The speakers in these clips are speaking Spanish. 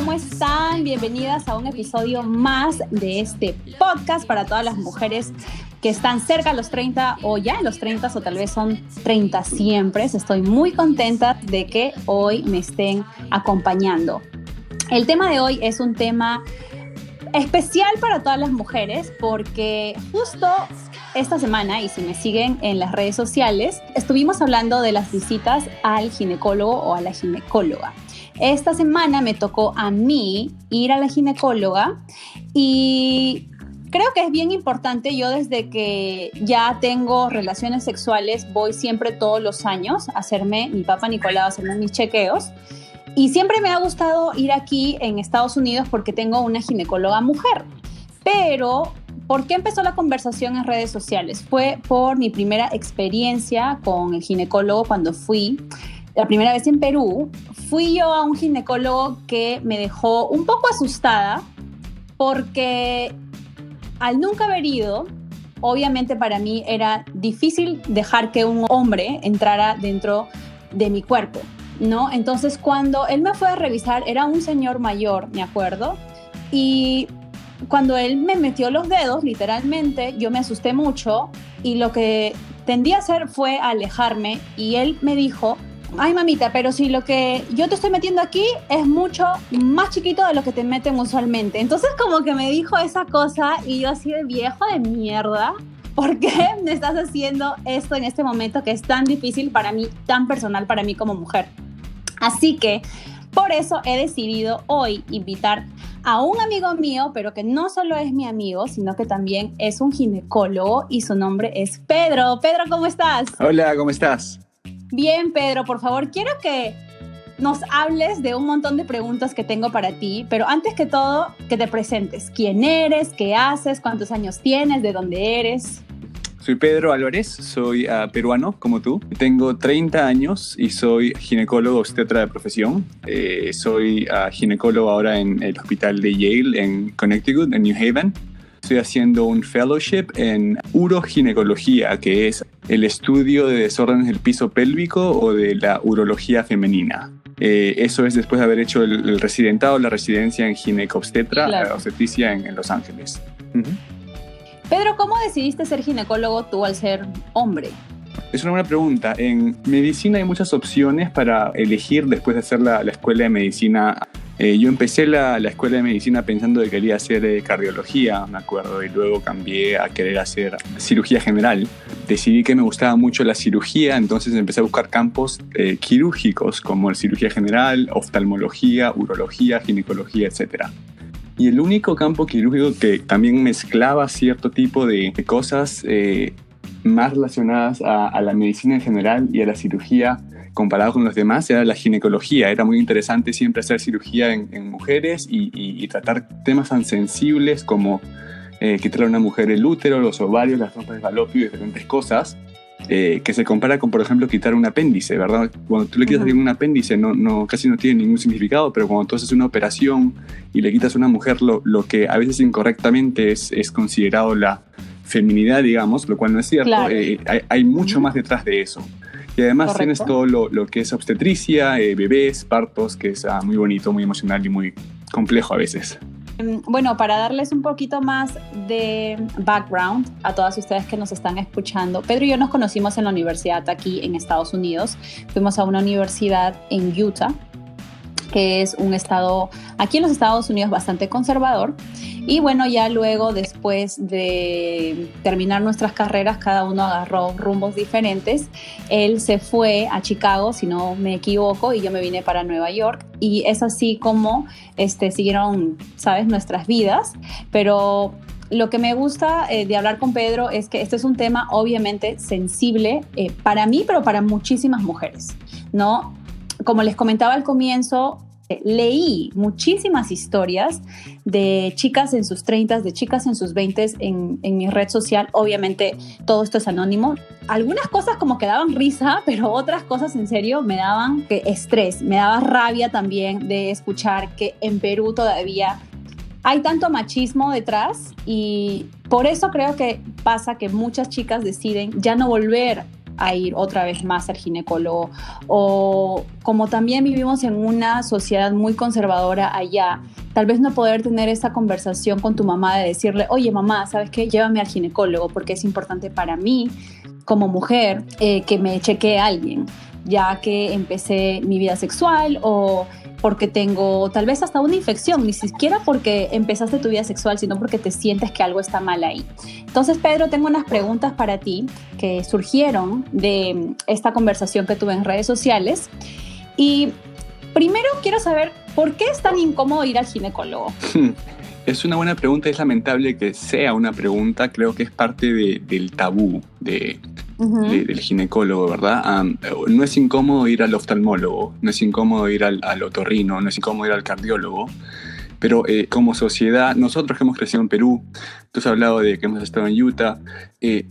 ¿cómo están? Bienvenidas a un episodio más de este podcast para todas las mujeres que están cerca de los 30 o ya en los 30 o tal vez son 30 siempre. Estoy muy contenta de que hoy me estén acompañando. El tema de hoy es un tema especial para todas las mujeres porque justo esta semana, y si me siguen en las redes sociales, estuvimos hablando de las visitas al ginecólogo o a la ginecóloga. Esta semana me tocó a mí ir a la ginecóloga y creo que es bien importante. Yo desde que ya tengo relaciones sexuales voy siempre todos los años a hacerme, mi papá Nicolau, a hacerme mis chequeos. Y siempre me ha gustado ir aquí en Estados Unidos porque tengo una ginecóloga mujer. Pero ¿Por qué empezó la conversación en redes sociales? Fue por mi primera experiencia con el ginecólogo cuando fui, la primera vez en Perú. Fui yo a un ginecólogo que me dejó un poco asustada porque al nunca haber ido, obviamente para mí era difícil dejar que un hombre entrara dentro de mi cuerpo, ¿no? Entonces cuando él me fue a revisar, era un señor mayor, me acuerdo, y cuando él me metió los dedos, literalmente, yo me asusté mucho y lo que tendí a hacer fue alejarme y él me dijo, ay mamita, pero si lo que yo te estoy metiendo aquí es mucho más chiquito de lo que te meten usualmente. Entonces como que me dijo esa cosa y yo así de viejo de mierda. ¿Por qué me estás haciendo esto en este momento que es tan difícil para mí, tan personal para mí como mujer? Así que por eso he decidido hoy invitar a un amigo mío, pero que no solo es mi amigo, sino que también es un ginecólogo y su nombre es Pedro. Pedro, ¿cómo estás? Hola, ¿cómo estás? Bien, Pedro, por favor, quiero que nos hables de un montón de preguntas que tengo para ti, pero antes que todo, que te presentes. ¿Quién eres? ¿Qué haces? ¿Cuántos años tienes? ¿De dónde eres? Soy Pedro Álvarez, soy uh, peruano como tú. Tengo 30 años y soy ginecólogo obstetra de profesión. Eh, soy uh, ginecólogo ahora en el hospital de Yale en Connecticut, en New Haven. Estoy haciendo un fellowship en uroginecología, que es el estudio de desórdenes del piso pélvico o de la urología femenina. Eh, eso es después de haber hecho el, residentado, la residencia en ginecobstetra, claro. obstetricia en, en, Los Ángeles. Uh -huh. Pedro, ¿cómo decidiste ser ginecólogo tú al ser hombre? Es una buena pregunta. En medicina hay muchas opciones para elegir después de hacer la, la escuela de medicina. Eh, yo empecé la, la, escuela de medicina pensando que quería hacer eh, cardiología, me acuerdo, y luego cambié a querer hacer cirugía general. Decidí que me gustaba mucho la cirugía, entonces empecé a buscar campos eh, quirúrgicos como cirugía general, oftalmología, urología, ginecología, etcétera. Y el único campo quirúrgico que también mezclaba cierto tipo de, de cosas eh, más relacionadas a, a, la medicina en general y a la cirugía comparado con los demás era la ginecología. Era muy interesante siempre hacer cirugía en, en mujeres y, y, y, tratar temas tan sensibles como eh, quitarle a una mujer el útero, los ovarios, las trompas de falopio y diferentes cosas. Eh, que se compara con, por ejemplo, quitar un apéndice, ¿verdad? Cuando tú le quitas uh -huh. un apéndice no, no, casi no tiene ningún significado, pero cuando tú haces una operación y le quitas a una mujer, lo, lo que a veces incorrectamente es, es, considerado la feminidad, digamos, lo cual no es cierto, claro. eh, hay, hay, mucho uh -huh. más detrás de eso. Y además Correcto. tienes todo lo, lo, que es obstetricia, eh, bebés, partos, que es ah, muy bonito, muy emocional y muy complejo a veces. Bueno, para darles un poquito más de background a todas ustedes que nos están escuchando, Pedro y yo nos conocimos en la universidad aquí en Estados Unidos. Fuimos a una universidad en Utah, que es un estado aquí en los Estados Unidos bastante conservador. Y bueno, ya luego, después de terminar nuestras carreras, cada uno agarró rumbos diferentes. Él se fue a Chicago, si no me equivoco, y yo me vine para Nueva York. Y es así como este, siguieron, ¿sabes?, nuestras vidas. Pero lo que me gusta eh, de hablar con Pedro es que este es un tema obviamente sensible eh, para mí, pero para muchísimas mujeres, ¿no? Como les comentaba al comienzo, leí muchísimas historias de chicas en sus 30, de chicas en sus 20 en, en, mi red social. Obviamente todo esto es anónimo. Algunas cosas como que daban risa, pero otras cosas en serio me daban estrés, me daba rabia también de escuchar que en Perú todavía hay tanto machismo detrás y por eso creo que pasa que muchas chicas deciden ya no volver a ir otra vez más al ginecólogo. O como también vivimos en una sociedad muy conservadora allá, tal vez no poder tener esa conversación con tu mamá de decirle, oye mamá, ¿sabes qué? Llévame al ginecólogo porque es importante para mí como mujer eh, que me chequee alguien, ya que empecé mi vida sexual o porque tengo tal vez hasta una infección, ni siquiera porque empezaste tu vida sexual, sino porque te sientes que algo está mal ahí. Entonces, Pedro, tengo unas preguntas para ti que surgieron de esta conversación que tuve en redes sociales. Y primero quiero saber, ¿por qué es tan incómodo ir al ginecólogo? Es una buena pregunta, es lamentable que sea una pregunta, creo que es parte del tabú de, del ginecólogo, ¿verdad? no es incómodo ir al oftalmólogo, no es incómodo ir al, otorrino, no es incómodo ir al cardiólogo, pero eh, como sociedad, nosotros que hemos crecido en Perú, tú has hablado de que hemos estado en Utah, eh,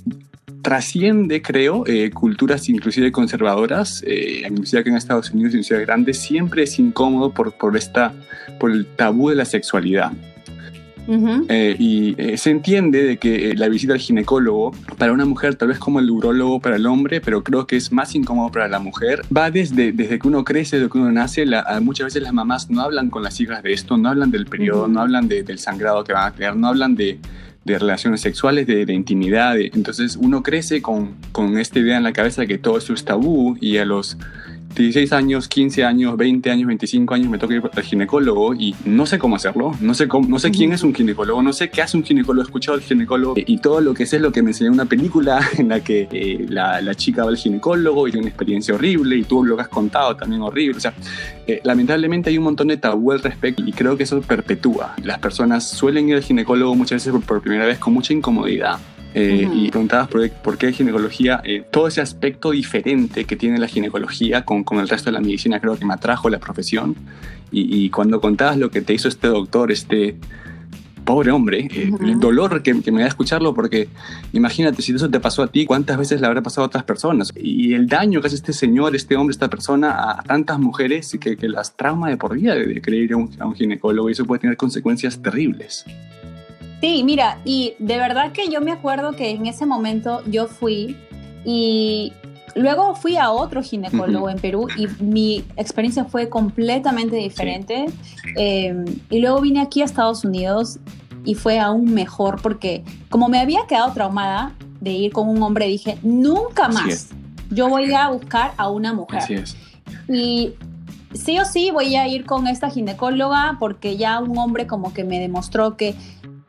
trasciende, creo, eh, culturas inclusive conservadoras, inclusive que en Estados Unidos, en ciudades grandes, siempre es incómodo por, por, esta, por el tabú de la sexualidad. Eh, y eh, se entiende de que eh, la visita al ginecólogo para una mujer tal vez como el urólogo para el hombre, pero creo que es más incómodo para la mujer, va desde, desde que uno crece, desde que uno nace, muchas veces las mamás no hablan con las hijas de esto, no hablan del periodo, no hablan del sangrado que van a tener, no hablan de, de relaciones sexuales, de, de intimidad. entonces uno crece con, con esta idea en la cabeza de que todo eso es tabú y a los 16 años, 15 años, 20 años, 25 años me toca ir al ginecólogo y no sé cómo hacerlo, no sé, cómo, no sé quién es un ginecólogo, no sé qué hace un ginecólogo, he escuchado al ginecólogo y todo lo que sé es lo que me enseñó una película en la que eh, la, la, chica va al ginecólogo y tiene una experiencia horrible y tú lo que has contado también horrible. O sea, eh, lamentablemente hay un montón de tabú al respecto y creo que eso perpetúa. Las personas suelen ir al ginecólogo muchas veces por primera vez con mucha incomodidad eh, y preguntabas por, qué ginecología, eh, todo ese aspecto diferente que tiene la ginecología con, con, el resto de la medicina creo que me atrajo la profesión. Y, cuando contabas lo que te hizo este doctor, este pobre hombre, eh, el dolor que, me da escucharlo, porque imagínate, si eso te pasó a ti, ¿cuántas veces le habrá pasado a otras personas? Y el daño que hace este señor, este hombre, esta persona a tantas mujeres que, que las trauma de por vida de, ir a un, a un ginecólogo y eso puede tener consecuencias terribles. Sí, mira, y de verdad que yo me acuerdo que en ese momento yo fui y luego fui a otro ginecólogo en Perú y mi experiencia fue completamente diferente. Em, y luego vine aquí a Estados Unidos y fue aún mejor porque como me había quedado traumada de ir con un hombre, dije, nunca más. Yo voy a buscar a una mujer. Así es. Y sí o sí voy a ir con esta ginecóloga porque ya un hombre como que me demostró que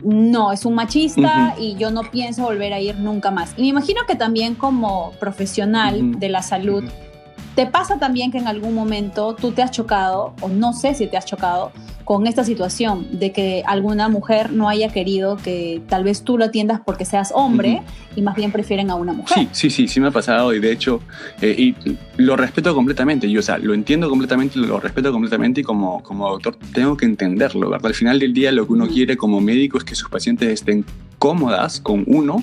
no, es un machista y yo no pienso volver a ir nunca más. Y me imagino que también como profesional de la salud, te pasa también que en algún momento tú te has chocado, o no sé si te has chocado, con esta situación de que alguna mujer no haya querido que tal vez tú lo atiendas porque seas hombre y más bien prefieren a una mujer. Sí, sí, sí, sí me ha pasado y de hecho, eh, y lo respeto completamente, yo, o sea, lo entiendo completamente, lo respeto completamente y como, como doctor tengo que entenderlo, ¿verdad? Al final del día lo que uno quiere como médico es que sus pacientes estén cómodas con uno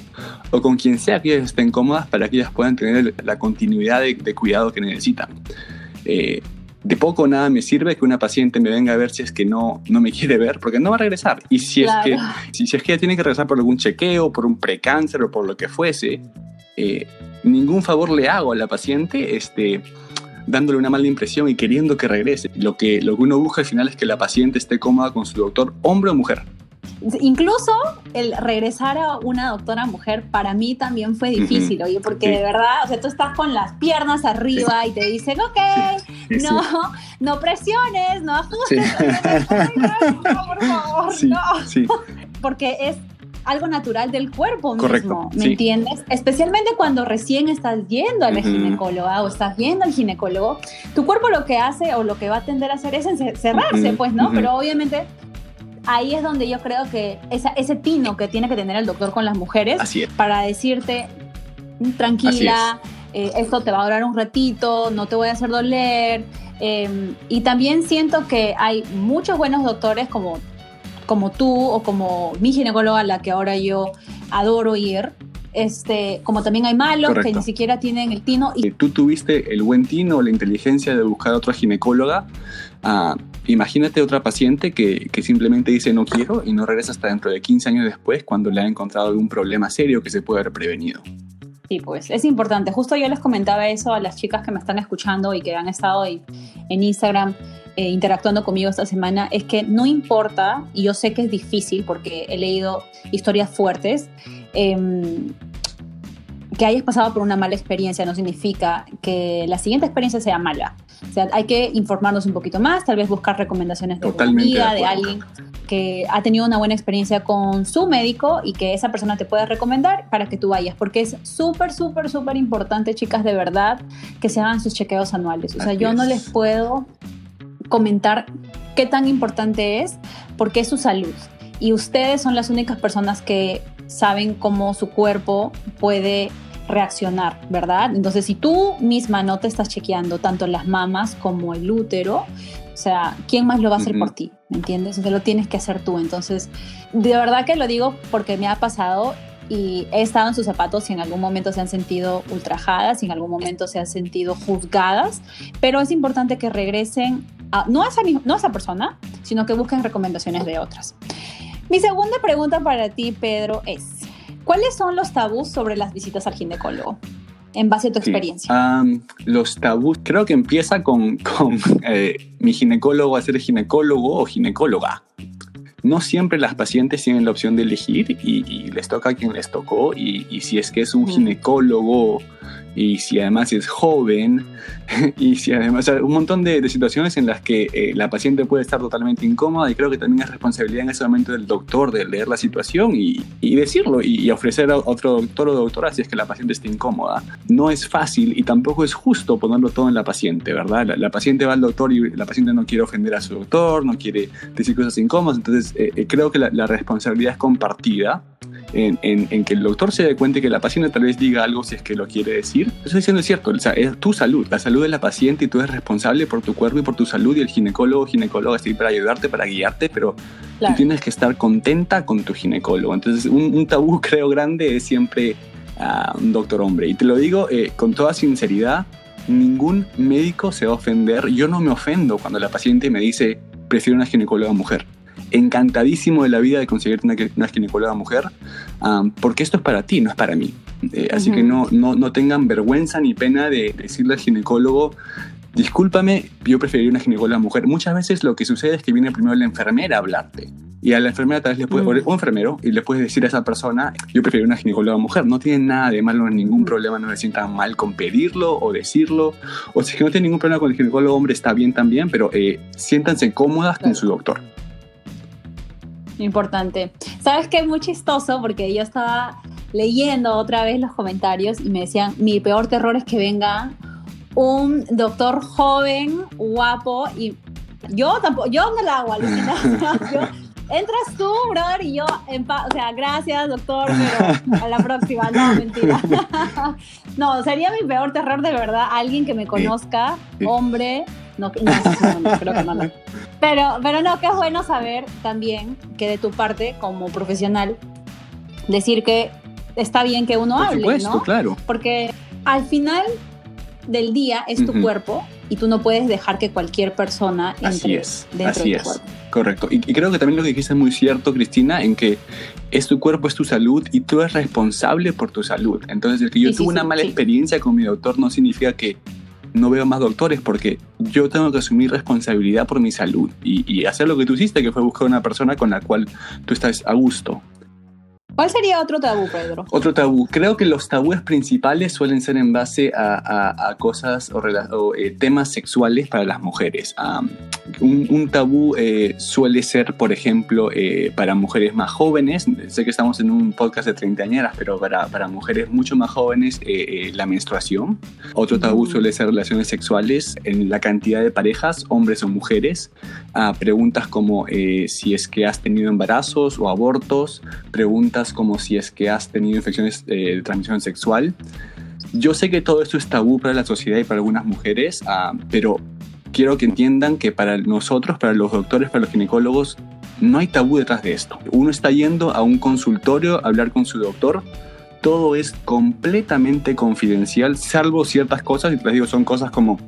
o con quien sea que ellas estén cómodas para que ellas puedan tener la continuidad de, cuidado que necesitan. Eh, de poco o nada me sirve que una paciente me venga a ver si es que no, no me quiere ver, porque no va a regresar. Y si, es que, si, es que ella tiene que regresar por algún chequeo, por un precáncer o por lo que fuese, eh, ningún favor le hago a la paciente este, dándole una mala impresión y queriendo que regrese. Lo que, lo que uno busca al final es que la paciente esté cómoda con su doctor, hombre o mujer. Incluso el regresar a una doctora mujer para mí también fue difícil, oye, porque de verdad, o sea, tú estás con las piernas arriba y te dicen, ok, no, no presiones, no ajustes, no, por favor, no. Porque es algo natural del cuerpo mismo, ¿me entiendes? Especialmente cuando recién estás yendo a la ginecóloga o estás yendo al ginecólogo, tu cuerpo lo que hace o lo que va a tender a hacer es cerrarse, pues, ¿no? Pero obviamente ahí es donde yo creo que esa, ese tino que tiene que tener el doctor con las mujeres para decirte, mm, tranquila, eh, esto te va a durar un ratito, no te voy a hacer doler. Em, y también siento que hay muchos buenos doctores como, como tú o como mi ginecóloga, la que ahora yo adoro ir, este, como también hay malos que ni siquiera tienen el tino. Y... Tú tuviste el buen tino, la inteligencia de buscar a otra ginecóloga. Ah, imagínate otra paciente que, que, simplemente dice no quiero y no regresa hasta dentro de 15 años después cuando le ha encontrado algún problema serio que se puede haber prevenido. Sí, pues es importante. Justo yo les comentaba eso a las chicas que me están escuchando y que han estado en, en Instagram eh, interactuando conmigo esta semana, es que no importa, y yo sé que es difícil porque he leído historias fuertes, em, que hayas pasado por una mala experiencia no significa que la siguiente experiencia sea mala. O sea, hay que informarnos un poquito más, tal vez buscar recomendaciones de amiga, de, alguien que ha tenido una buena experiencia con su médico y que esa persona te pueda recomendar para que tú vayas, porque es súper, súper, súper importante, chicas, de verdad, que se hagan sus chequeos anuales. O sea, yo no les puedo comentar qué tan importante es, porque es su salud. Y ustedes son las únicas personas que saben cómo su cuerpo puede reaccionar, ¿verdad? Entonces, si tú misma no te estás chequeando tanto las mamas como el útero, o sea, ¿quién más lo va a hacer por ti? ¿Me entiendes? O sea, lo tienes que hacer tú. Entonces, de verdad que lo digo porque me ha pasado y he estado en sus zapatos y en algún momento se han sentido ultrajadas, y en algún momento se han sentido juzgadas, pero es importante que regresen a, no, a esa, no a esa persona, sino que busquen recomendaciones de otras. Mi segunda pregunta para ti, Pedro, es, ¿cuáles son los tabús sobre las visitas al ginecólogo? En base a tu experiencia. los tabús, creo que empieza con, con eh, mi ginecólogo a ser ginecólogo o ginecóloga. No siempre las pacientes tienen la opción de elegir y, les toca a quien les tocó. Y, y si es que es un mm. ginecólogo y si además es joven, y si además, un montón de, situaciones en las que eh, la paciente puede estar totalmente incómoda y creo que también es responsabilidad en ese momento del doctor de leer la situación y, decirlo y, ofrecer a otro doctor o doctora si es que la paciente está incómoda. No es fácil y tampoco es justo ponerlo todo en la paciente, ¿verdad? La, paciente va al doctor y la paciente no quiere ofender a su doctor, no quiere decir cosas incómodas, entonces eh, eh, creo que la, la responsabilidad es compartida en, que el doctor se dé cuenta que la paciente tal vez diga algo si es que lo quiere decir. Eso estoy diciendo es cierto, o sea, es tu salud, la salud de la paciente y tú eres responsable por tu cuerpo y por tu salud y el ginecólogo, ginecólogo está ahí para ayudarte, para guiarte, pero tú tienes que estar contenta con tu ginecólogo. Entonces, un, tabú creo grande es siempre a un doctor hombre. Y te lo digo eh, con toda sinceridad, ningún médico se va a ofender. Yo no me ofendo cuando la paciente me dice, prefiero una ginecóloga mujer encantadísimo de la vida de conseguirte una, una ginecóloga mujer, porque esto es para ti, no es para mí. Eh, así que no, no, no, tengan vergüenza ni pena de decirle al ginecólogo, discúlpame, yo preferiría una ginecóloga mujer. Muchas veces lo que sucede es que viene primero la enfermera a hablarte. Y a la enfermera tal vez le o enfermero, y le puedes decir a esa persona, yo prefiero una ginecóloga mujer. No tiene nada de malo, ningún problema, no se sientan mal con pedirlo o decirlo. O si no tiene ningún problema con el ginecólogo hombre, está bien también, pero eh, siéntanse cómodas con su doctor. Importante. ¿Sabes qué? Es muy chistoso porque yo estaba leyendo otra vez los comentarios y me decían, mi peor terror es que venga un doctor joven, guapo y yo tampoco, yo no la hago, Alucina. entras tú, brother, y yo, o sea, gracias, doctor, pero a la próxima, no, mentira. no, sería mi peor terror de verdad, alguien que me conozca, hombre, no, no, no, creo que no. Pero, pero no, que es bueno saber también que de tu parte, como profesional, decir que está bien que uno hable, supuesto, claro. Porque al final del día es tu cuerpo y tú no puedes dejar que cualquier persona entre así es, dentro así de tu es. Correcto. Y, creo que también lo que dijiste es muy cierto, Cristina, en que es tu cuerpo, es tu salud y tú eres responsable por tu salud. Entonces, el que yo tuve una mala experiencia con mi doctor no significa que no veo más doctores porque yo tengo que asumir responsabilidad por mi salud y, hacer lo que tú hiciste, que fue buscar una persona con la cual tú estás a gusto. ¿Cuál sería otro tabú, Pedro? Otro tabú. Creo que los tabúes principales suelen ser en base a, cosas o, eh, temas sexuales para las mujeres. un, tabú eh, suele ser, por ejemplo, eh, para mujeres más jóvenes. Sé que estamos en un podcast de treintañeras, pero para, para mujeres mucho más jóvenes, la menstruación. Otro tabú suele ser relaciones sexuales en la cantidad de parejas, hombres o mujeres. Ah, preguntas como si es que has tenido embarazos o abortos. Preguntas como si es que has tenido infecciones eh, de transmisión sexual. Yo sé que todo esto es tabú para la sociedad y para algunas mujeres, ah, pero quiero que entiendan que para nosotros, para los doctores, para los ginecólogos, no hay tabú detrás de esto. Uno está yendo a un consultorio a hablar con su doctor. Todo es completamente confidencial, salvo ciertas cosas, y te digo, son cosas como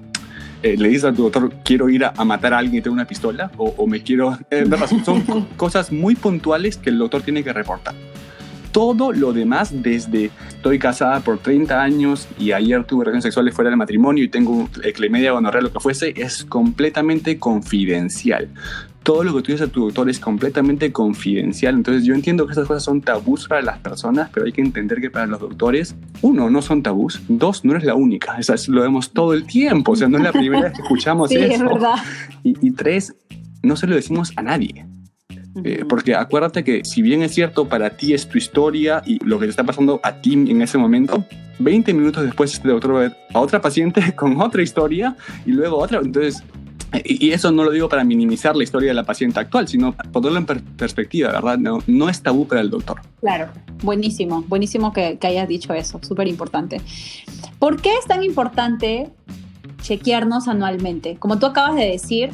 eh, le dices a tu doctor, quiero ir a, matar a alguien y tengo una pistola, o, me quiero... Eh, son cosas muy puntuales que el doctor tiene que reportar. Todo lo demás, desde estoy casada por 30 años y ayer tuve relaciones sexuales fuera del matrimonio y tengo eclemedia gonorrea, lo que fuese, es completamente confidencial. Todo lo que tú dices a tu doctor es completamente confidencial. Entonces yo entiendo que esas cosas son tabús para las personas, pero hay que entender que para los doctores, uno, no son tabús, dos, no eres la única. Lo vemos todo el tiempo, o sea, no es la primera vez que escuchamos sí, eso. Es verdad. Y, y tres, no se lo decimos a nadie. Eh, porque acuérdate que si bien es cierto para ti es tu historia y lo que te está pasando a ti en ese momento, 20 minutos después este doctor va a ver a otra paciente con otra historia y luego otra. Entonces, y, y eso no lo digo para minimizar la historia de la paciente actual, sino ponerlo en per perspectiva, ¿verdad? No, no, es tabú para el doctor. Claro, buenísimo, buenísimo que, que hayas dicho eso, súper importante. ¿Por qué es tan importante chequearnos anualmente? Como tú acabas de decir,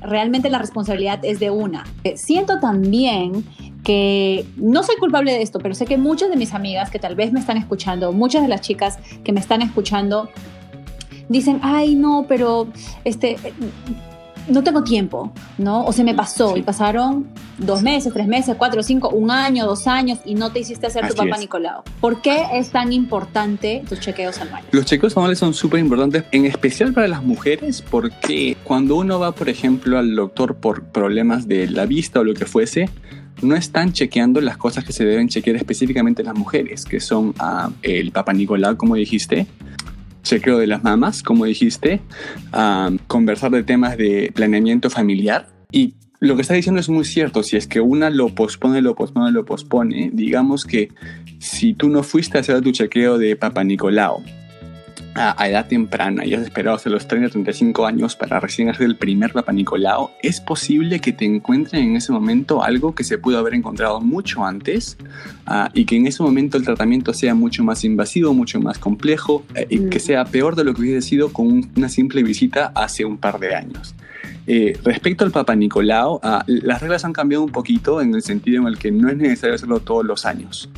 realmente la responsabilidad es de una. Eh, siento también que no soy culpable de esto, pero sé que muchas de mis amigas que tal vez me están escuchando, muchas de las chicas que me están escuchando, dicen, ay, no, pero este, no tengo tiempo, ¿no? O se me pasó sí. y pasaron dos meses, tres meses, cuatro, cinco, un año, dos años y no te hiciste hacer Así tu papá es. Nicolau. ¿Por qué es tan importante tus chequeos anuales? Los chequeos anuales son súper importantes, en especial para las mujeres, porque cuando uno va, por ejemplo, al doctor por problemas de la vista o lo que fuese, no están chequeando las cosas que se deben chequear específicamente las mujeres, que son uh, el Papa Nicolau, como dijiste, chequeo de las mamas, como dijiste, uh, conversar de temas de planeamiento familiar y lo que está diciendo es muy cierto. Si es que una lo pospone, lo pospone, lo pospone, digamos que si tú no fuiste a hacer tu chequeo de Papa Nicolau a, a edad temprana. Y has esperado hasta los 30, 35 años para recién hacer el primer Papa Nicolau, es posible que te encuentren en ese momento algo que se pudo haber encontrado mucho antes uh, y que en ese momento el tratamiento sea mucho más invasivo, mucho más complejo eh, y que sea peor de lo que hubiese sido con un, una simple visita hace un par de años. Eh, respecto al Papa Nicolau, uh, las reglas han cambiado un poquito en el sentido en el que no es necesario hacerlo todos los años.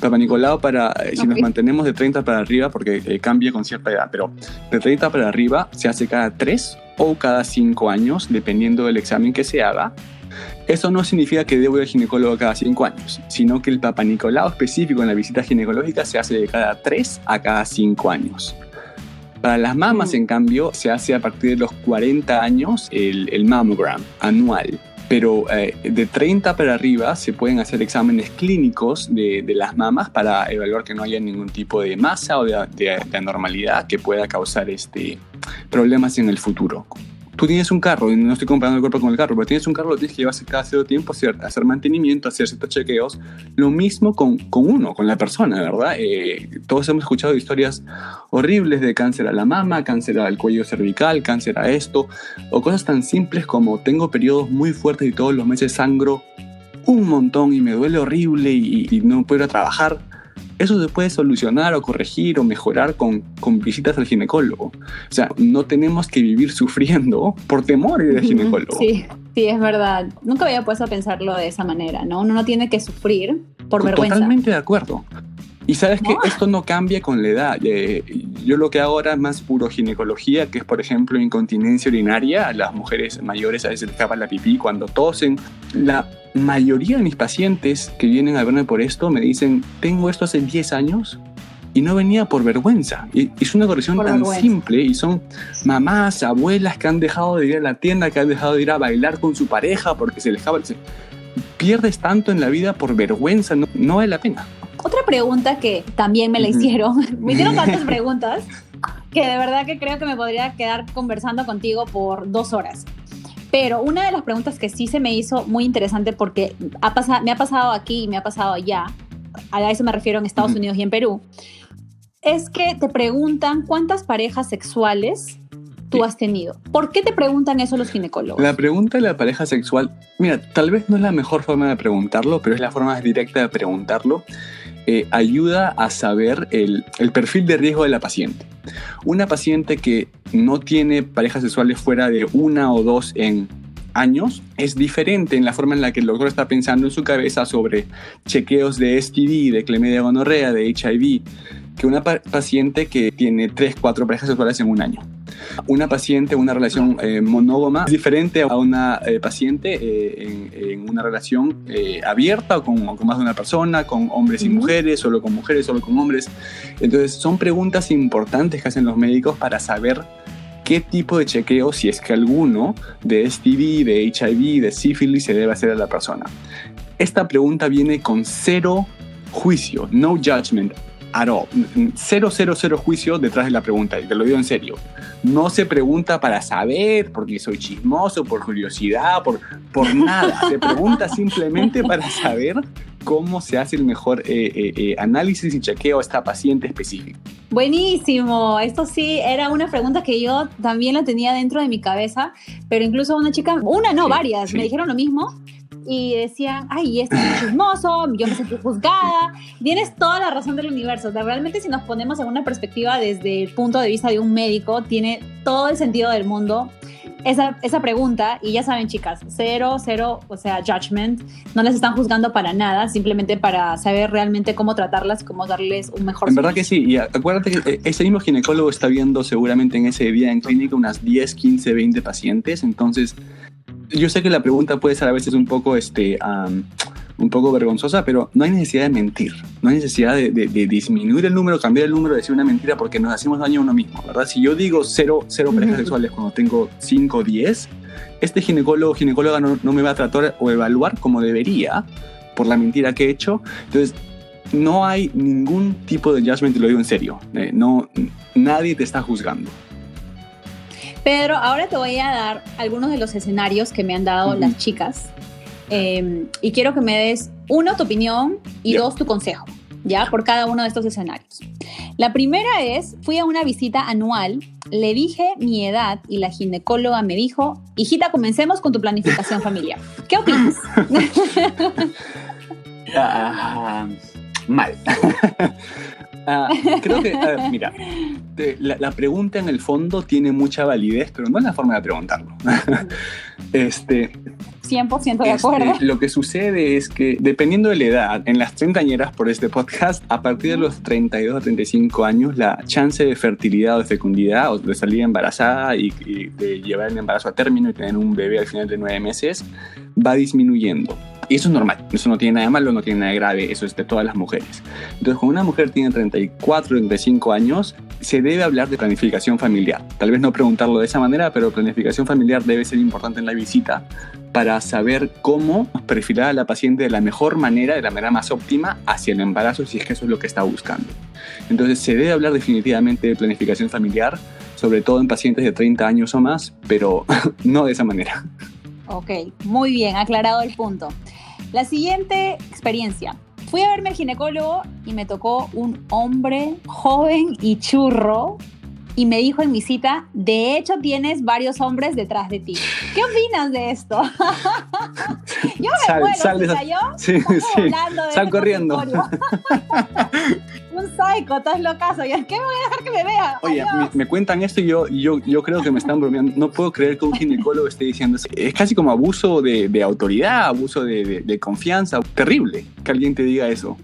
Papa Nicolau, para, eh, si okay. nos mantenemos de 30 para arriba, porque eh, cambia con cierta edad, pero de 30 para arriba se hace cada 3 o cada 5 años, dependiendo del examen que se haga. Eso no significa que debo ir al ginecólogo cada 5 años, sino que el Papa Nicolau específico en la visita ginecológica se hace de cada 3 a cada 5 años. Para las mamas, en cambio, se hace a partir de los 40 años el, el mammogram anual. Pero eh, de 30 para arriba se pueden hacer exámenes clínicos de, de, las mamas para evaluar que no haya ningún tipo de masa o de, de, de anormalidad que pueda causar este, problemas en el futuro tú tienes un carro, y no estoy comparando el cuerpo con el carro, pero tienes un carro, lo tienes que llevar cada cierto tiempo a hacer, mantenimiento, a hacer ciertos chequeos. Lo mismo con, con uno, con la persona, ¿verdad? Eh, todos hemos escuchado historias horribles de cáncer a la mama, cáncer al cuello cervical, cáncer a esto, o cosas tan simples como tengo periodos muy fuertes y todos los meses sangro un montón y me duele horrible y, y no puedo ir a trabajar eso se puede solucionar o corregir o mejorar con, con visitas al ginecólogo. O sea, no tenemos que vivir sufriendo por temor del ginecólogo. Sí, sí, es verdad. Nunca había puesto a pensarlo de esa manera, ¿no? Uno no tiene que sufrir por vergüenza. Totalmente de acuerdo. Y sabes que esto no cambia con la edad. Eh, yo lo que hago ahora es más puro ginecología, que es, por ejemplo, incontinencia urinaria. A las mujeres mayores a veces les escapa la pipí cuando tosen. La mayoría de mis pacientes que vienen a verme por esto me dicen, tengo esto hace 10 años y no venía por vergüenza. Y es una corrección por tan vergüenza. simple y son mamás, abuelas que han dejado de ir a la tienda, que han dejado de ir a bailar con su pareja porque se les acaba... Pierdes tanto en la vida por vergüenza, no, no vale la pena. Otra pregunta que también me la hicieron, me hicieron tantas preguntas que de verdad que creo que me podría quedar conversando contigo por dos horas. Pero una de las preguntas que sí se me hizo muy interesante porque ha pasado, me ha pasado aquí y me ha pasado allá, a eso me refiero en Estados Unidos y en Perú, es que te preguntan cuántas parejas sexuales tú has tenido. ¿Por qué te preguntan eso los ginecólogos? La pregunta de la pareja sexual, mira, tal vez no es la mejor forma de preguntarlo, pero es la forma más directa de preguntarlo. Eh, ayuda a saber el, perfil de riesgo de la paciente. Una paciente que no tiene parejas sexuales fuera de una o dos en años es diferente en la forma en la que el doctor está pensando en su cabeza sobre chequeos de STD, de clemedia gonorrea, de HIV, que una pa paciente que tiene tres, cuatro parejas sexuales en un año. Una paciente, una relación eh, monógama es diferente a una eh, paciente eh, en, una relación abierta con, con, más de una persona, con hombres y mujeres, solo con mujeres, solo con hombres. Entonces son preguntas importantes que hacen los médicos para saber qué tipo de chequeo, si es que alguno, de STD, de HIV, de sífilis se debe hacer a la persona. Esta pregunta viene con cero juicio, no judgment at all. Cero, cero, cero juicio detrás de la pregunta, y te lo digo en serio. No se pregunta para saber, porque soy chismoso, por curiosidad, por, por nada. Se pregunta simplemente para saber cómo se hace el mejor eh, eh, eh, análisis y chequeo a esta paciente específica. Buenísimo, esto sí era una pregunta que yo también la tenía dentro de mi cabeza, pero incluso una chica, una no, varias, me dijeron lo mismo y decían, ay, este es chismoso, yo me sentí juzgada. Tienes toda la razón del universo. realmente si nos ponemos en una perspectiva desde el punto de vista de un médico, tiene todo el sentido del mundo esa, esa pregunta. Y ya saben, chicas, cero, cero, o sea, judgment. No les están juzgando para nada, simplemente para saber realmente cómo tratarlas, cómo darles un mejor En verdad que sí. Y acuérdate que eh, ese mismo ginecólogo está viendo seguramente en ese día en clínica unas 10, 15, 20 pacientes. Entonces yo sé que la pregunta puede ser a veces un poco, este, un poco vergonzosa, pero no hay necesidad de mentir, no hay necesidad de, disminuir el número, cambiar el número, decir una mentira porque nos hacemos daño a uno mismo, ¿verdad? Si yo digo cero, cero parejas sexuales cuando tengo 5 o 10, este ginecólogo ginecóloga no, no me va a tratar o evaluar como debería por la mentira que he hecho. Entonces, no hay ningún tipo de judgment, te lo digo en serio. Eh, no, nadie te está juzgando. Pedro, ahora te voy a dar algunos de los escenarios que me han dado las chicas. Em, y quiero que me des, uno, tu opinión y dos, tu consejo, ¿ya? Por cada uno de estos escenarios. La primera es, fui a una visita anual, le dije mi edad y la ginecóloga me dijo, hijita, comencemos con tu planificación familiar. ¿Qué opinas? Ah, mal. Ah, creo que, mira, la, pregunta en el fondo tiene mucha validez, pero no es la forma de preguntarlo. este, 100% de acuerdo. Este, lo que sucede es que, dependiendo de la edad, en las treintañeras por este podcast, a partir de los 32 a 35 años, la chance de fertilidad o de fecundidad o de salir embarazada y, y de llevar el embarazo a término y tener un bebé al final de nueve meses va disminuyendo. Y eso es normal, eso no tiene nada de malo, no tiene nada de grave, eso es de todas las mujeres. Entonces, cuando una mujer tiene 34, 35 años, se debe hablar de planificación familiar. Tal vez no preguntarlo de esa manera, pero planificación familiar debe ser importante en la visita para saber cómo perfilar a la paciente de la mejor manera, de la manera más óptima hacia el embarazo, si es que eso es lo que está buscando. Entonces, se debe hablar definitivamente de planificación familiar, sobre todo en pacientes de 30 años o más, pero no de esa manera. Ok, muy bien, aclarado el punto. La siguiente experiencia. Fui a verme al ginecólogo y me tocó un hombre joven y churro y me dijo en mi cita, de hecho tienes varios hombres detrás de ti. ¿Qué opinas de esto? yo me sal, sal yo sí, sí. sal corriendo. un psycho, estás locazo. ¿Qué me voy a dejar que me vea? Oye, me, cuentan esto y yo, yo, yo creo que me están bromeando. No puedo creer que un ginecólogo esté diciendo eso. Es casi como abuso de, de autoridad, abuso de, de, de confianza. Terrible que alguien te diga eso.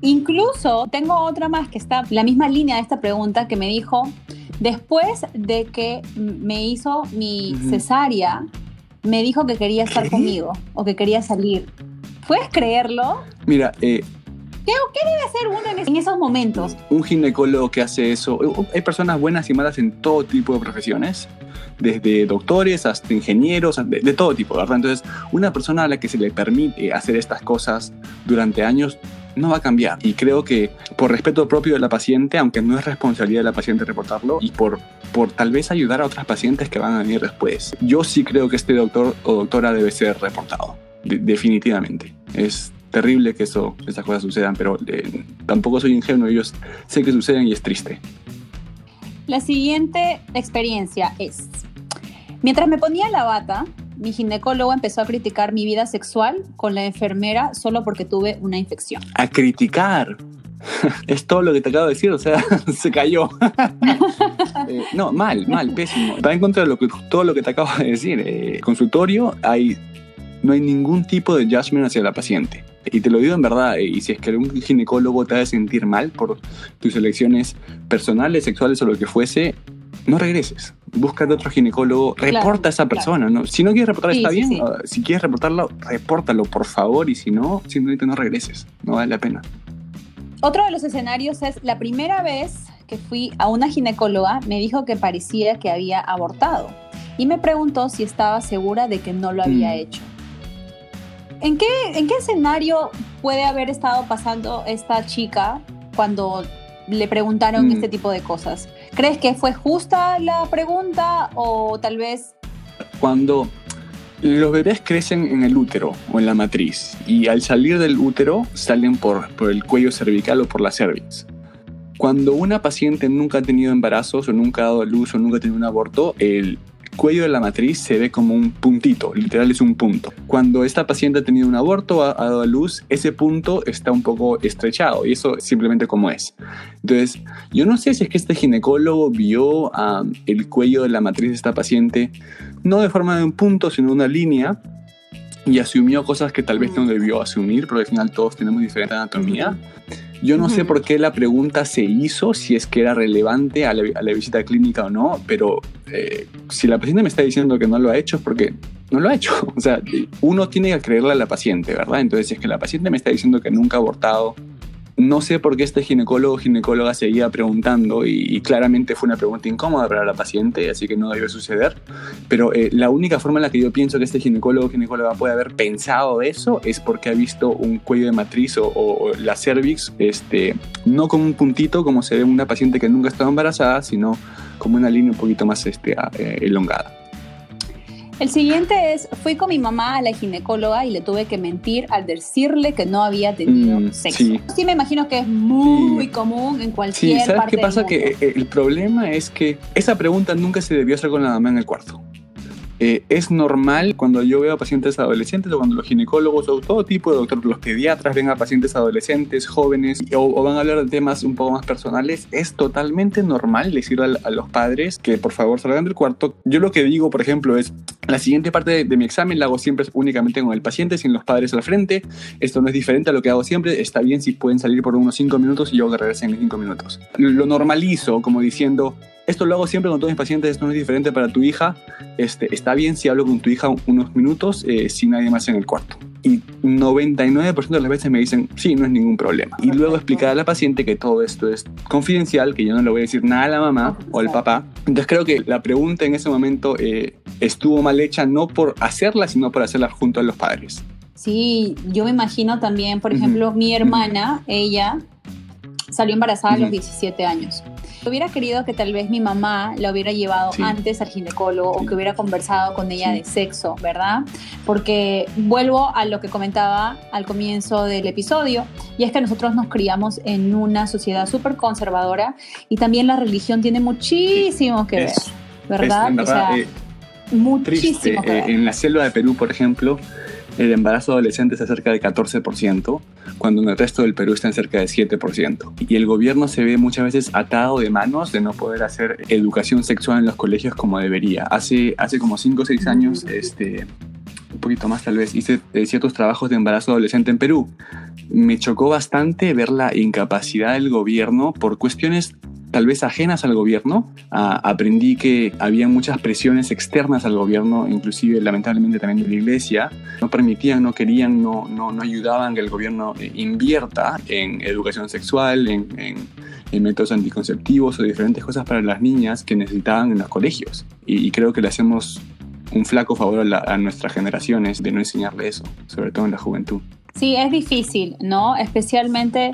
Incluso tengo otra más que está la misma línea de esta pregunta que me dijo, Después de que me hizo mi cesárea, me dijo que quería estar conmigo o que quería salir. ¿Puedes creerlo? Mira, eh, ¿Qué, debe hacer uno en, esos momentos? Un ginecólogo que hace eso. Hay personas buenas y malas en todo tipo de profesiones, desde doctores hasta ingenieros, de, de, todo tipo, ¿verdad? Entonces, una persona a la que se le permite hacer estas cosas durante años no va a cambiar. Y creo que por respeto propio de la paciente, aunque no es responsabilidad de la paciente reportarlo, y por, por tal vez ayudar a otras pacientes que van a venir después, yo sí creo que este doctor o doctora debe ser reportado. definitivamente. Es terrible que eso, esas cosas sucedan, pero eh, tampoco soy ingenuo, yo sé que suceden y es triste. La siguiente experiencia es, mientras me ponía la bata, mi ginecólogo empezó a criticar mi vida sexual con la enfermera solo porque tuve una infección. A criticar. Es todo lo que te acabo de decir, o sea, se cayó. Eh, no, mal, mal, pésimo. Va en contra de lo que, todo lo que te acabo de decir. Eh, consultorio, hay, no hay ningún tipo de judgment hacia la paciente. Y te lo digo en verdad, eh, y si es que algún ginecólogo te hace sentir mal por tus elecciones personales, sexuales o lo que fuese, no regreses. Búscate otro ginecólogo, reporta a esa persona. ¿no? Si no quieres reportar, está bien. Si quieres reportarlo, repórtalo, por favor. Y si no, simplemente no regreses. No vale la pena. Otro de los escenarios es la primera vez que fui a una ginecóloga, me dijo que parecía que había abortado y me preguntó si estaba segura de que no lo había mm. hecho. ¿En qué, ¿En qué escenario puede haber estado pasando esta chica cuando le preguntaron mm. este tipo de cosas? ¿Crees que fue justa la pregunta o tal vez... Cuando los bebés crecen en el útero o en la matriz y al salir del útero salen por, por el cuello cervical o por la cervix. Cuando una paciente nunca ha tenido embarazos o nunca ha dado luz o nunca ha tenido un aborto, el cuello de la matriz se ve como un puntito, literal es un punto. Cuando esta paciente ha tenido un aborto, ha, dado a luz, ese punto está un poco estrechado y eso simplemente como es. Entonces, yo no sé si es que este ginecólogo vio el cuello de la matriz de esta paciente no de forma de un punto, sino una línea y asumió cosas que tal vez no debió asumir, porque al final todos tenemos diferente anatomía. Yo no sé por qué la pregunta se hizo, si es que era relevante a la, visita clínica o no, pero eh, si la paciente me está diciendo que no lo ha hecho es porque no lo ha hecho. O sea, uno tiene que creerle a la paciente, ¿verdad? Entonces, si es que la paciente me está diciendo que nunca ha abortado, no sé por qué este ginecólogo o ginecóloga seguía preguntando y, claramente fue una pregunta incómoda para la paciente, así que no debió suceder. Pero eh, la única forma en la que yo pienso que este ginecólogo o ginecóloga puede haber pensado eso es porque ha visto un cuello de matriz o, la cervix, este, no como un puntito como se ve en una paciente que nunca ha estado embarazada, sino como una línea un poquito más este, eh, elongada. El siguiente es, fui con mi mamá a la ginecóloga y le tuve que mentir al decirle que no había tenido mm, sexo. Sí. me imagino que es muy común en cualquier sí, ¿sabes qué pasa? Que el problema es que esa pregunta nunca se debió hacer con la mamá en el cuarto. Eh, es normal cuando yo veo a pacientes adolescentes o cuando los ginecólogos o todo tipo de doctores, los pediatras ven a pacientes adolescentes, jóvenes o, van a hablar de temas un poco más personales, es totalmente normal decir a, los padres que por favor salgan del cuarto. Yo lo que digo, por ejemplo, es la siguiente parte de, mi examen la hago siempre únicamente con el paciente, sin los padres al frente. Esto no es diferente a lo que hago siempre. Está bien si pueden salir por unos cinco minutos y yo regresen en cinco minutos. Lo normalizo como diciendo, esto lo hago siempre con todos mis pacientes, esto no es diferente para tu hija. Este, está bien si hablo con tu hija unos minutos eh, sin nadie más en el cuarto. Y 99% de las veces me dicen, sí, no es ningún problema. Y luego explicar a la paciente que todo esto es confidencial, que yo no le voy a decir nada a la mamá o al papá. Entonces creo que la pregunta en ese momento eh, estuvo mal hecha no por hacerla, sino por hacerla junto a los padres. Sí, yo me imagino también, por ejemplo, mi hermana, ella salió embarazada a los 17 años. Hubiera querido que tal vez mi mamá la hubiera llevado antes al ginecólogo o que hubiera conversado con ella de sexo, ¿verdad? Porque vuelvo a lo que comentaba al comienzo del episodio, y es que nosotros nos criamos en una sociedad súper conservadora y también la religión tiene muchísimo que ver, ¿verdad? o sea, eh, muchísimo Que eh, ver. en la selva de Perú, por ejemplo, el embarazo adolescente está cerca del 14%, cuando en el resto del Perú está en cerca del 7%. Y el gobierno se ve muchas veces atado de manos de no poder hacer educación sexual en los colegios como debería. Hace, hace como 5 o 6 años, este, un poquito más tal vez, hice eh, ciertos trabajos de embarazo adolescente en Perú. Me chocó bastante ver la incapacidad del gobierno por cuestiones tal vez ajenas al gobierno. aprendí que había muchas presiones externas al gobierno, inclusive lamentablemente también de la iglesia. No permitían, no querían, no, no, no ayudaban que el gobierno eh, invierta en educación sexual, en, en, métodos anticonceptivos o diferentes cosas para las niñas que necesitaban en los colegios. Y, creo que le hacemos un flaco favor a, a nuestras generaciones de no enseñarle eso, sobre todo en la juventud. Sí, es difícil, ¿no? Especialmente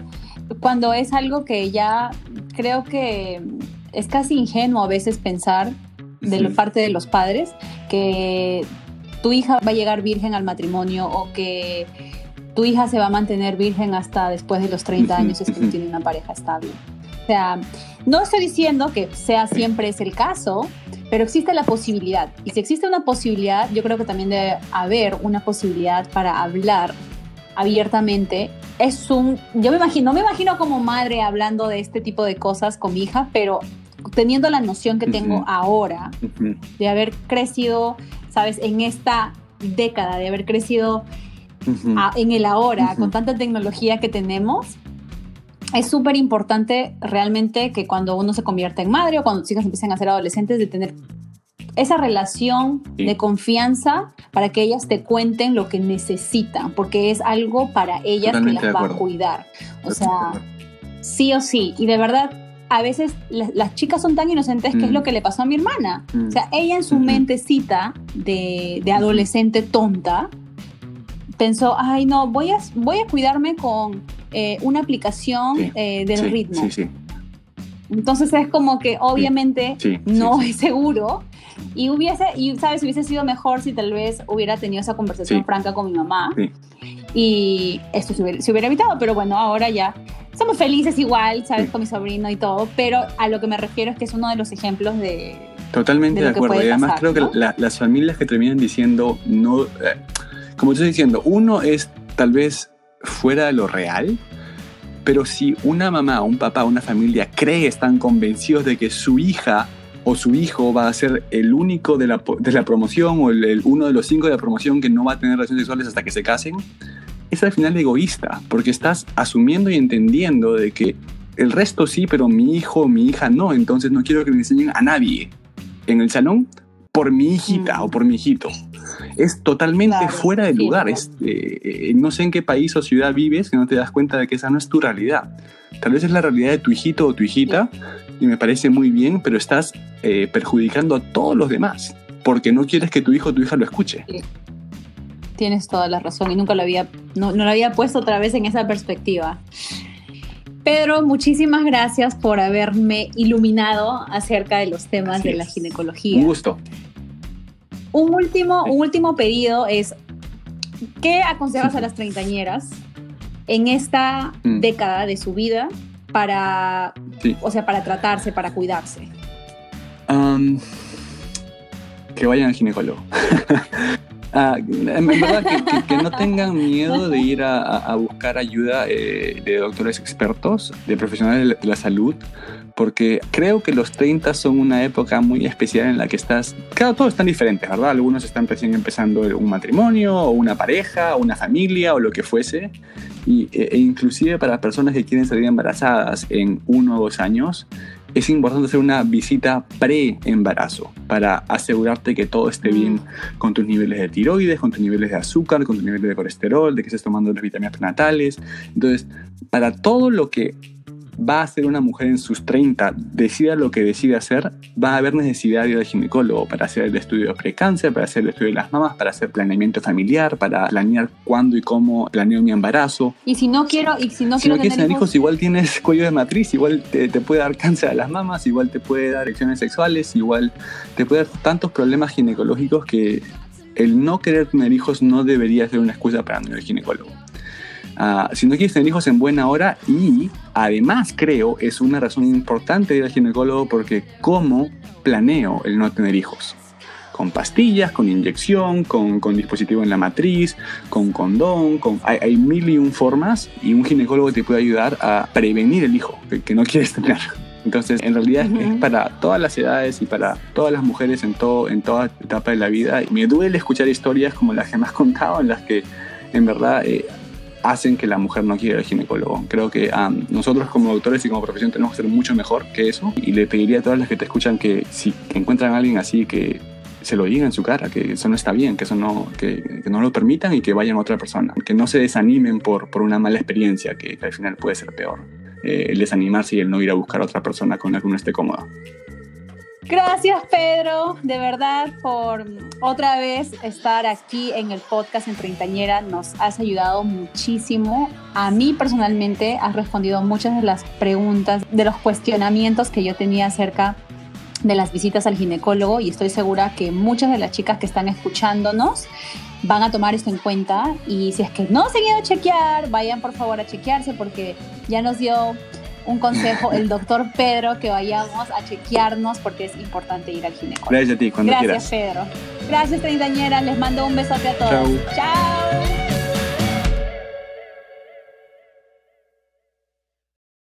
cuando es algo que ya creo que es casi ingenuo a veces pensar de la parte de los padres que tu hija va a llegar virgen al matrimonio o que tu hija se va a mantener virgen hasta después de los 30 años es que no tiene una pareja estable. O sea, no estoy diciendo que sea siempre es el caso, pero existe la posibilidad. Y si existe una posibilidad, yo creo que también debe haber una posibilidad para hablar abiertamente. Es un, yo me imagino, no me imagino como madre hablando de este tipo de cosas con mi hija, pero teniendo la noción que tengo ahora de haber crecido, sabes, en esta década, de haber crecido en el ahora, con tanta tecnología que tenemos, es súper importante realmente que cuando uno se convierta en madre o cuando tus hijas empiecen a ser adolescentes, de tener esa relación de confianza para que ellas te cuenten lo que necesitan, porque es algo para ellas que las va a cuidar. O sea, sí o sí. Y de verdad, a veces las, chicas son tan inocentes que es lo mm. que le pasó a mi hermana. O sea, mm. ella en su mentecita de, adolescente tonta pensó, ay no, voy a, voy a cuidarme con eh, una aplicación eh, del ritmo. Entonces es como que obviamente no es seguro. Y hubiese, y sabes, hubiese sido mejor si tal vez hubiera tenido esa conversación franca con mi mamá. Y esto se hubiera, evitado, pero bueno, ahora ya somos felices igual, ¿sabes? Con mi sobrino y todo, pero a lo que me refiero es que es uno de los ejemplos de... Totalmente de, acuerdo. Y además creo que las familias que terminan diciendo, no, eh, como estoy diciendo, uno es tal vez fuera de lo real, pero si una mamá, un papá, una familia cree, están convencidos de que su hija o su hijo va a ser el único de la, de la promoción o el, uno de los cinco de la promoción que no va a tener relaciones sexuales hasta que se casen, es al final egoísta, porque estás asumiendo y entendiendo de que el resto sí, pero mi hijo o mi hija no, entonces no quiero que me enseñen a nadie en el salón por mi hijita o por mi hijito. Es totalmente fuera de lugar. Es, eh, no sé en qué país o ciudad vives que no te das cuenta de que esa no es tu realidad. Tal vez es la realidad de tu hijito o tu hijita y me parece muy bien, pero estás eh, perjudicando a todos los demás porque no quieres que tu hijo o tu hija lo escuche. Tienes toda la razón y nunca lo había, no, no lo había puesto otra vez en esa perspectiva. Pedro, muchísimas gracias por haberme iluminado acerca de los temas de la ginecología. Un gusto. Un último, un último pedido es, ¿qué aconsejas a las treintañeras en esta mm. década de su vida para, o sea, para tratarse, para cuidarse? que vayan al ginecólogo. Ah, en verdad, que, no tengan miedo de ir a, buscar ayuda eh, de doctores expertos, de profesionales de la salud, porque creo que los 30 son una época muy especial en la que estás, claro, todos están diferentes, ¿verdad? Algunos están recién empezando un matrimonio, o una pareja, o una familia, o lo que fuese, y, e, e inclusive para personas que quieren salir embarazadas en uno o dos años, es importante hacer una visita pre-embarazo para asegurarte que todo esté bien con tus niveles de tiroides, con tus niveles de azúcar, con tus niveles de colesterol, de que estés tomando las vitaminas prenatales. Entonces, para todo lo que va a ser una mujer en sus 30, decida lo que decida hacer, va a haber necesidad de ir al ginecólogo para hacer el estudio de precáncer, para hacer el estudio de las mamas, para hacer planeamiento familiar, para planear cuándo y cómo planeo mi embarazo. Y si no quiero, y si no, si quiero no quieres tener hijos, igual tienes cuello de matriz, igual te, puede dar cáncer a las mamas, igual te puede dar erecciones sexuales, igual te puede dar tantos problemas ginecológicos que el no querer tener hijos no debería ser una excusa para no ir al ginecólogo. Ah, si no quieres tener hijos en buena hora y además creo es una razón importante de ir al ginecólogo porque cómo planeo el no tener hijos. Con pastillas, con inyección, con, con dispositivo en la matriz, con condón, con, hay, mil y un formas y un ginecólogo te puede ayudar a prevenir el hijo que, no quieres tener. Entonces, en realidad es para todas las edades y para todas las mujeres en, todo, en toda etapa de la vida. Me duele escuchar historias como las que me has contado, en las que en verdad eh, hacen que la mujer no quiera ir al ginecólogo. Creo que nosotros como doctores y como profesión tenemos que ser mucho mejor que eso y le pediría a todas las que te escuchan que si encuentran a alguien así que se lo digan en su cara, que eso no está bien, que eso no, que, no lo permitan y que vayan a otra persona, que no se desanimen por, por una mala experiencia que, al final puede ser peor. Eh, el desanimarse y el no ir a buscar a otra persona con la que uno esté cómodo. Gracias Pedro, de verdad, por otra vez estar aquí en el podcast en Treintañera. Nos has ayudado muchísimo. A mí personalmente has respondido muchas de las preguntas, de los cuestionamientos que yo tenía acerca de las visitas al ginecólogo y estoy segura que muchas de las chicas que están escuchándonos van a tomar esto en cuenta y si es que no se han ido a chequear, vayan por favor a chequearse porque ya nos dio un consejo el doctor Pedro que vayamos a chequearnos porque es importante ir al ginecólogo. Gracias a ti, cuando Gracias, Pedro. Gracias, treintañera. Les mando un besote a todos. Chao. Chao.